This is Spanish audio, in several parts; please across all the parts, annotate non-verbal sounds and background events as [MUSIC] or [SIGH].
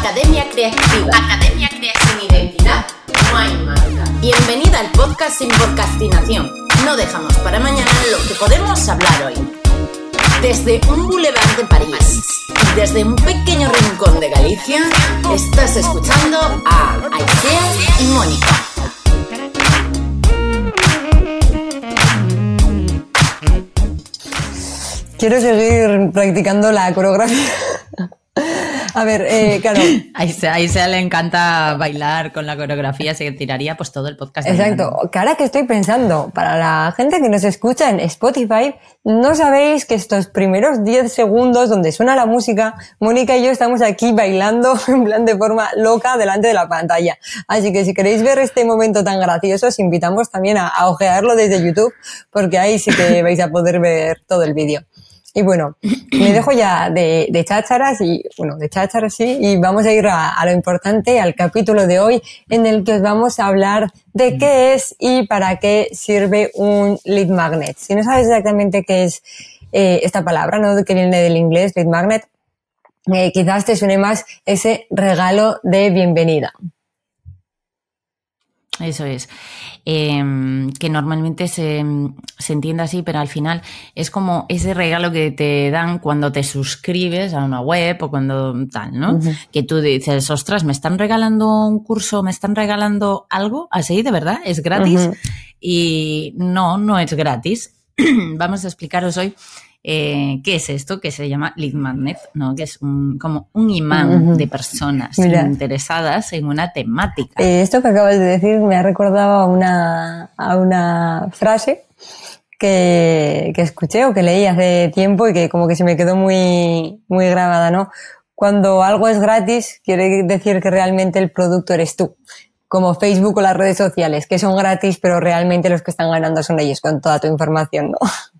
Academia Creativa. Academia Creativa. Sin identidad no hay marca. Bienvenida al podcast sin podcastinación. No dejamos para mañana lo que podemos hablar hoy. Desde un boulevard de París y desde un pequeño rincón de Galicia, estás escuchando a Aisea y Mónica. Quiero seguir practicando la coreografía. A ver, eh, claro. [LAUGHS] Ahí se, ahí se le encanta bailar con la coreografía, se tiraría pues todo el podcast. Exacto. Cara que estoy pensando, para la gente que nos escucha en Spotify, no sabéis que estos primeros 10 segundos donde suena la música, Mónica y yo estamos aquí bailando [LAUGHS] en plan de forma loca delante de la pantalla. Así que si queréis ver este momento tan gracioso, os invitamos también a, a ojearlo desde YouTube, porque ahí sí que vais a poder ver todo el vídeo. Y bueno, me dejo ya de, de chácharas y, bueno, de chácharas sí, y vamos a ir a, lo importante, al capítulo de hoy, en el que os vamos a hablar de qué es y para qué sirve un lead magnet. Si no sabes exactamente qué es eh, esta palabra, ¿no? Que viene del inglés, lead magnet, eh, quizás te suene más ese regalo de bienvenida. Eso es. Em, que normalmente se, se, entiende así, pero al final es como ese regalo que te dan cuando te suscribes a una web o cuando tal, ¿no? Que tú dices, ostras, me están regalando un curso, me están regalando algo así, de verdad, es gratis. Y no, no es gratis. [CLEARS THROAT] Vamos a explicaros hoy eh, ¿Qué es esto? Que se llama lead magnet, ¿no? Que es como un imán de personas interesadas en una temática. Eh, esto que acabas de decir me ha recordado a una, a una frase que, que, escuché o que leí hace tiempo y que como que se me quedó muy, muy grabada, ¿no? Cuando algo es gratis, quiere decir que realmente el producto eres tú como Facebook o las redes sociales, que son gratis, pero realmente los que están ganando son ellos con toda tu información, ¿no? [LAUGHS]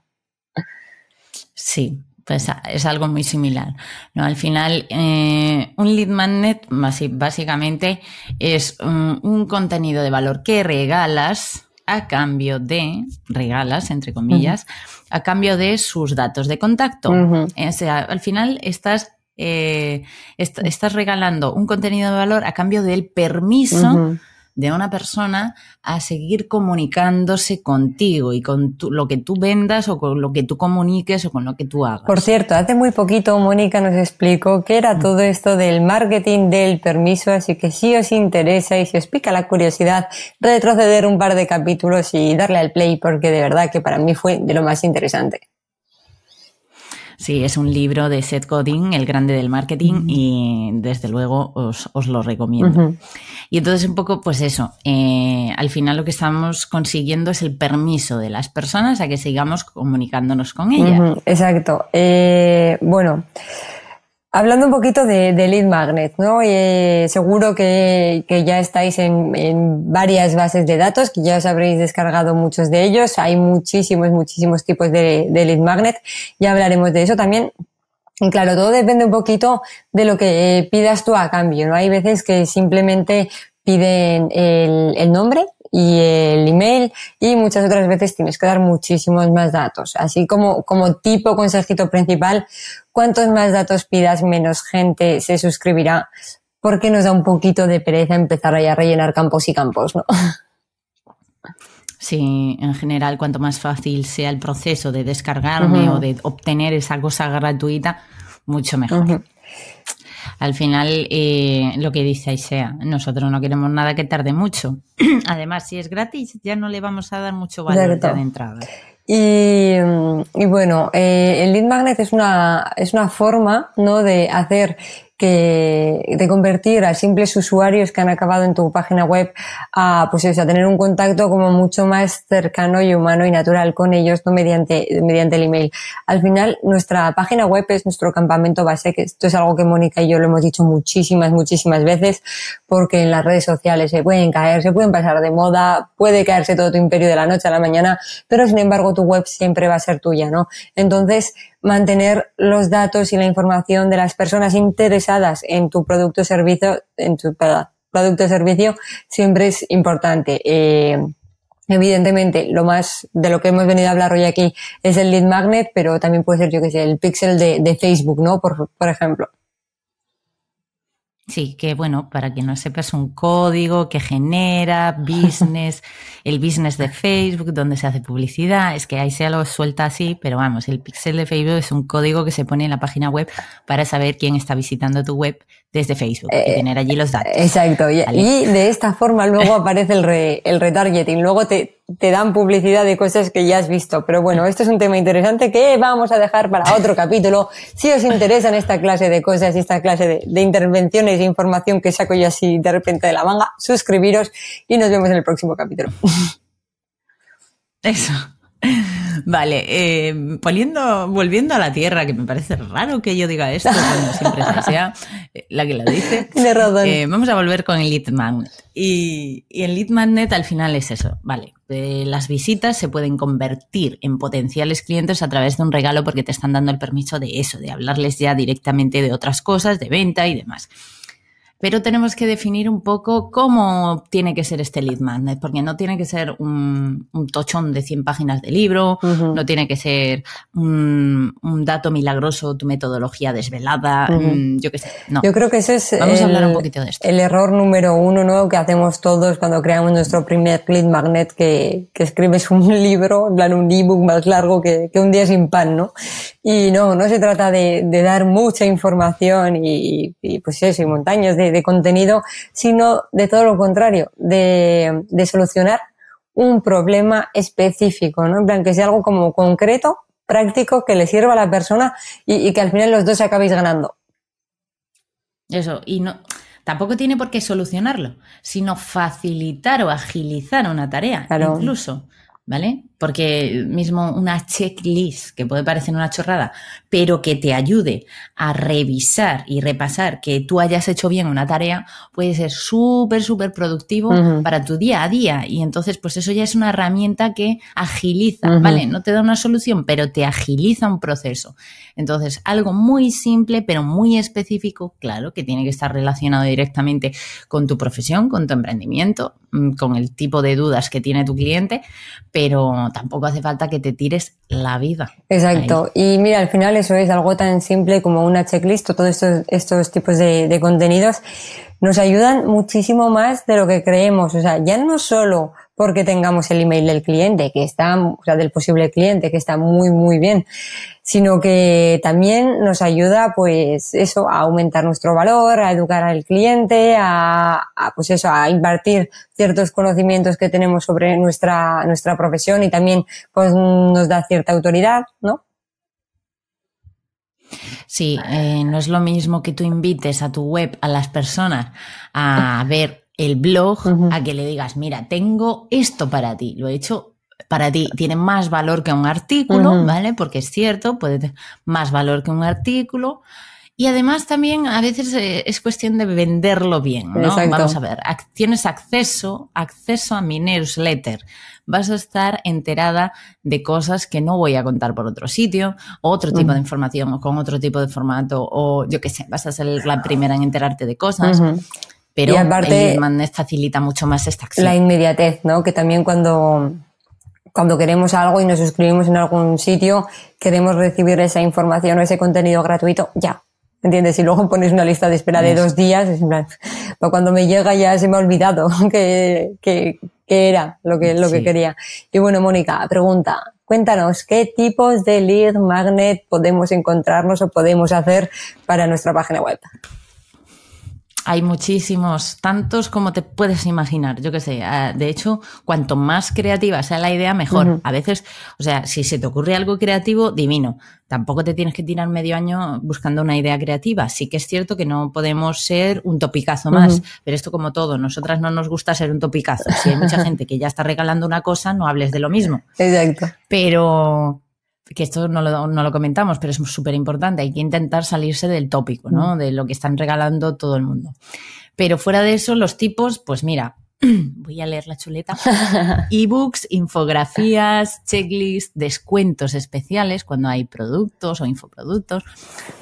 Sí, pues es algo muy similar. ¿no? Al final, eh, un lead magnet básicamente es un, contenido de valor que regalas a cambio de, regalas, entre comillas, a cambio de sus datos de contacto. O sea, al final estás, eh, estás regalando un contenido de valor a cambio del permiso de una persona a seguir comunicándose contigo y con lo que tú vendas o con lo que tú comuniques o con lo que tú hagas. Por cierto, hace muy poquito Mónica nos explicó qué era mm. todo esto del marketing del permiso, así que si os interesa y si os pica la curiosidad, retroceder un par de capítulos y darle al play porque de verdad que para mí fue de lo más interesante. Sí, es un libro de Seth Godin, el grande del marketing, y desde luego os, os lo recomiendo. Y entonces un poco, pues eso, eh, al final lo que estamos consiguiendo es el permiso de las personas a que sigamos comunicándonos con ellas. Exacto. Eh, bueno. Hablando un poquito de, lead magnet, ¿no? Eh, seguro que, ya estáis en, varias bases de datos, que ya os habréis descargado muchos de ellos. Hay muchísimos, muchísimos tipos de, lead magnet. Ya hablaremos de eso también. Claro, todo depende un poquito de lo que pidas tú a cambio, ¿no? Hay veces que simplemente piden el nombre y el email y muchas otras veces tienes que dar muchísimos más datos. Así como, como tipo consejito principal, cuantos más datos pidas, menos gente se suscribirá porque nos da un poquito de pereza empezar a rellenar campos y campos, ¿no? Sí, en general, cuanto más fácil sea el proceso de descargarme o de obtener esa cosa gratuita, mucho mejor al final eh, lo que dice Aisea, nosotros no queremos nada que tarde mucho. [CLEARS THROAT] Además, si es gratis, ya no le vamos a dar mucho valor de entrada. Y, y bueno, eh, el lead magnet es una, es una forma ¿no? de hacer que de convertir a simples usuarios que han acabado en tu página web a pues eso, a tener un contacto como mucho más cercano y humano y natural con ellos no mediante mediante el email. Al final nuestra página web es nuestro campamento base, que esto es algo que Mónica y yo lo hemos dicho muchísimas muchísimas veces porque en las redes sociales se pueden caer, se pueden pasar de moda, puede caerse todo tu imperio de la noche a la mañana, pero sin embargo tu web siempre va a ser tuya, ¿no? Entonces, mantener los datos y la información de las personas interesadas en tu producto o servicio, en tu producto o servicio, siempre es importante. Eh, evidentemente, lo más de lo que hemos venido a hablar hoy aquí es el lead magnet, pero también puede ser, yo que sé, el pixel de, Facebook, ¿no? Por ejemplo. Sí, que bueno, para quien no sepa, es un código que genera [LAUGHS] business, el business de Facebook, donde se hace publicidad. Es que ahí se lo suelta así, pero vamos, el pixel de Facebook es un código que se pone en la página web para saber quién está visitando tu web desde Facebook y eh, tener allí los datos. Exacto. Y, de esta forma luego [LAUGHS] aparece el, el retargeting. Luego te, te dan publicidad de cosas que ya has visto. Pero bueno, esto es un tema interesante que vamos a dejar para otro [LAUGHS] capítulo. Si os interesan esta clase de cosas y esta clase de, de intervenciones información que saco yo así de repente de la manga, suscribiros y nos vemos en el próximo capítulo. [LAUGHS] Eso. Vale, eh, volviendo a la tierra, que me parece raro que yo diga esto, cuando siempre sea eh, la que lo dice. [LAUGHS] Eh, vamos a volver con el lead magnet. Y, y, el lead magnet al final es eso, vale. Las visitas se pueden convertir en potenciales clientes a través de un regalo porque te están dando el permiso de eso, de hablarles ya directamente de otras cosas, de venta y demás pero tenemos que definir un poco cómo tiene que ser este lead magnet, porque no tiene que ser un, tochón de 100 páginas de libro, no tiene que ser un, dato milagroso, tu metodología desvelada, mm, yo qué sé. No. Yo creo que ese es Vamos a hablar un poquito de esto. el error número uno ¿no? que hacemos todos cuando creamos nuestro primer lead magnet, que, que escribes un [LAUGHS] libro, en plan un ebook más largo que, que un día sin pan, ¿no? Y no, no se trata de, de dar mucha información y, y, pues eso, y montañas de, de, contenido, sino de todo lo contrario, de, de solucionar un problema específico, ¿no? En plan, que sea algo como concreto, práctico, que le sirva a la persona y, y que al final los dos acabéis ganando. Eso, y no, tampoco tiene por qué solucionarlo, sino facilitar o agilizar una tarea, claro. incluso. ¿vale? Porque mismo una checklist, que puede parecer una chorrada, pero que te ayude a revisar y repasar que tú hayas hecho bien una tarea, puede ser súper, súper productivo para tu día a día. Y entonces, pues eso ya es una herramienta que agiliza, ¿vale? No te da una solución, pero te agiliza un proceso. Entonces, algo muy simple, pero muy específico, claro, que tiene que estar relacionado directamente con tu profesión, con tu emprendimiento, mm, con el tipo de dudas que tiene tu cliente, pero tampoco hace falta que te tires la vida. Exacto. Y mira, al final eso es algo tan simple como una checklist o todos estos, estos tipos de, de contenidos nos ayudan muchísimo más de lo que creemos. O sea, ya no solo porque tengamos el email del cliente, que está, o sea, del posible cliente, que está muy, muy bien, sino que también nos ayuda, pues, eso, a aumentar nuestro valor, a educar al cliente, a, pues eso, a impartir ciertos conocimientos que tenemos sobre nuestra, nuestra profesión y también, pues, nos da cierta autoridad, ¿no? Sí, eh, no es lo mismo que tú invites a tu web a las personas a ver el blog, a que le digas, mira, tengo esto para ti, lo he hecho para ti, tiene más valor que un artículo, ¿vale? Porque es cierto, puede tener más valor que un artículo. Y además también a veces eh, es cuestión de venderlo bien, ¿no? Vamos a ver, tienes acceso, acceso a mi newsletter. Vas a estar enterada de cosas que no voy a contar por otro sitio, otro tipo de información o con otro tipo de formato, o yo qué sé, vas a ser la primera en enterarte de cosas. Pero y aparte, el facilita mucho más esta acción. La inmediatez, ¿no? Que también cuando, cuando queremos algo y nos suscribimos en algún sitio, queremos recibir esa información o ese contenido gratuito ya. ¿Entiendes? Y luego pones una lista de espera de dos días, es en plan, pues cuando me llega ya se me ha olvidado [LAUGHS] que, que, que era lo que, lo que quería. Y bueno, Mónica, pregunta, cuéntanos, ¿qué tipos de lead magnet podemos encontrarnos o podemos hacer para nuestra página web? Hay muchísimos, tantos como te puedes imaginar. Yo qué sé. Ah, de hecho, cuanto más creativa sea la idea, mejor. A veces, o sea, si se te ocurre algo creativo, divino. Tampoco te tienes que tirar medio año buscando una idea creativa. Sí que es cierto que no podemos ser un topicazo más, pero esto como todo, nosotras no nos gusta ser un topicazo. Si hay mucha [LAUGHS] gente que ya está regalando una cosa, no hables de lo mismo. Exacto. Pero, que esto no lo, no lo comentamos, pero es súper importante, hay que intentar salirse del tópico, ¿no? Mm. De lo que están regalando todo el mundo. Pero fuera de eso, los tipos, pues mira, [CLEARS THROAT] voy a leer la chuleta, [LAUGHS] ebooks, infografías, checklists, descuentos especiales cuando hay productos o infoproductos,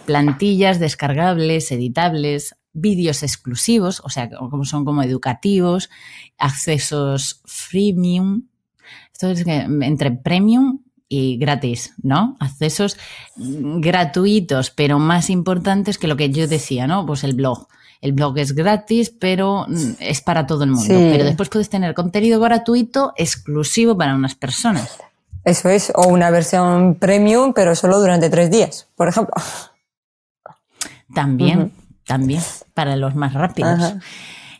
plantillas descargables, editables, vídeos exclusivos, o sea, como son como educativos, accesos freemium, esto es que entre premium y gratis, ¿no? Accesos gratuitos, pero más importantes que lo que yo decía, ¿no? Pues el blog, el blog es gratis, pero mm, es para todo el mundo. Pero después puedes tener contenido gratuito exclusivo para unas personas. Eso es, o una versión premium, pero solo durante tres días, por ejemplo. También, también, para los más rápidos.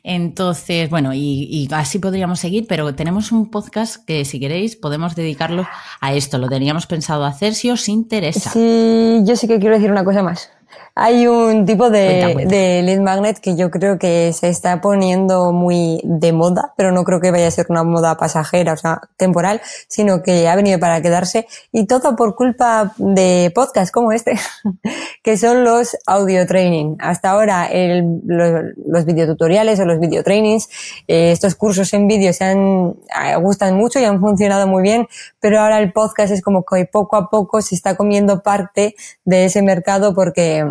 Entonces, bueno, y, así podríamos seguir, pero tenemos un podcast que si queréis podemos dedicarlo a esto. Lo teníamos pensado hacer si os interesa. Sí, yo sí que quiero decir una cosa más. Hay un tipo de, de, lead magnet que yo creo que se está poniendo muy de moda, pero no creo que vaya a ser una moda pasajera, o sea, temporal, sino que ha venido para quedarse y todo por culpa de podcasts como este, [LAUGHS] que son los audio training. Hasta ahora el, los, los videotutoriales o los video trainings, eh, estos cursos en vídeo se han, eh, gustan mucho y han funcionado muy bien, pero ahora el podcast es como que poco a poco se está comiendo parte de ese mercado porque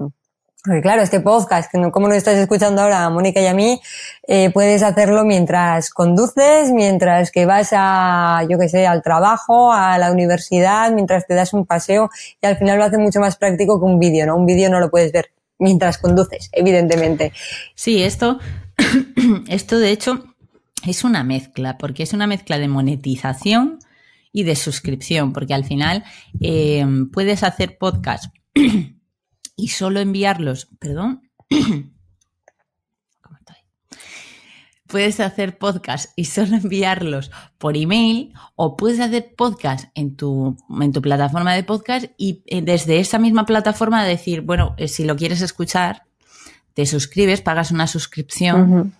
porque claro, este podcast, como lo estás escuchando ahora, Mónica y a mí, eh, puedes hacerlo mientras conduces, mientras que vas a, yo que sé, al trabajo, a la universidad, mientras te das un paseo y al final lo hace mucho más práctico que un vídeo, ¿no? Un vídeo no lo puedes ver mientras conduces, evidentemente. Sí, esto, [COUGHS] esto de hecho es una mezcla, porque es una mezcla de monetización y de suscripción, porque al final eh, puedes hacer podcast y solo enviarlos, perdón, [COUGHS] puedes hacer podcast y solo enviarlos por email o puedes hacer podcast en tu, en tu plataforma de podcast y eh, desde esa misma plataforma decir, bueno, eh, si lo quieres escuchar, te suscribes, pagas una suscripción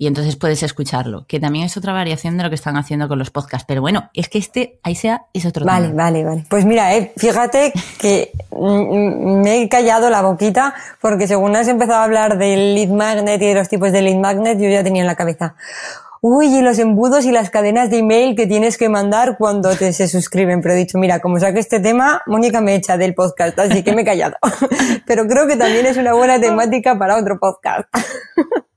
y entonces puedes escucharlo, que también es otra variación de lo que están haciendo con los podcasts. Pero bueno, es que este, ahí sea, es otro vale, tema. Vale, vale, Pues mira, eh, fíjate que me he callado la boquita porque según has empezado a hablar del lead magnet y de los tipos de lead magnet, yo ya tenía en la cabeza. Uy, y los embudos y las cadenas de email que tienes que mandar cuando te se suscriben. Pero he dicho, mira, como saque este tema, Mónica me echa del podcast, así que me he callado. [LAUGHS] Pero creo que también es una buena temática para otro podcast. [LAUGHS]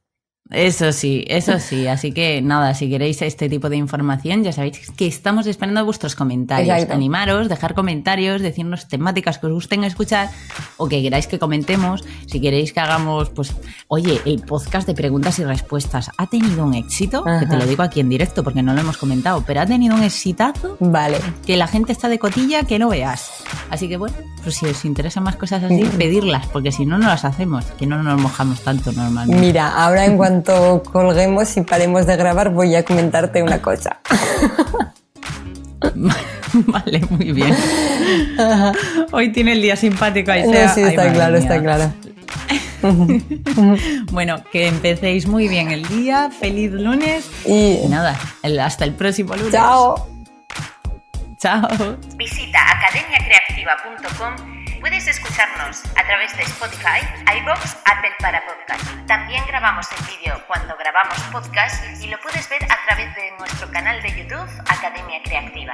Eso sí, eso sí. Así que nada, si queréis este tipo de información, ya sabéis que estamos esperando vuestros comentarios. Animaros, dejar comentarios, decirnos temáticas que os gusten escuchar o que queráis que comentemos. Si queréis que hagamos, pues, oye, el podcast de preguntas y respuestas ha tenido un éxito, que te lo digo aquí en directo porque no lo hemos comentado, pero ha tenido un exitazo. Vale. Que la gente está de cotilla que no veas. Así que bueno, pues si os interesan más cosas así, pedirlas, porque si no, no las hacemos, que no nos mojamos tanto normalmente. Mira, ahora en cuanto colguemos y paremos de grabar, voy a comentarte una cosa. [LAUGHS] vale, muy bien. Hoy tiene el día simpático ahí. sí, está claro, está claro. [LAUGHS] bueno, que empecéis muy bien el día, feliz lunes y nada, hasta el próximo lunes. Chao. Chao. Visita academiacreativa.com Puedes escucharnos a través de Spotify, iBox, Apple para podcast. También grabamos el vídeo cuando grabamos podcast y lo puedes ver a través de nuestro canal de YouTube Academia Creativa.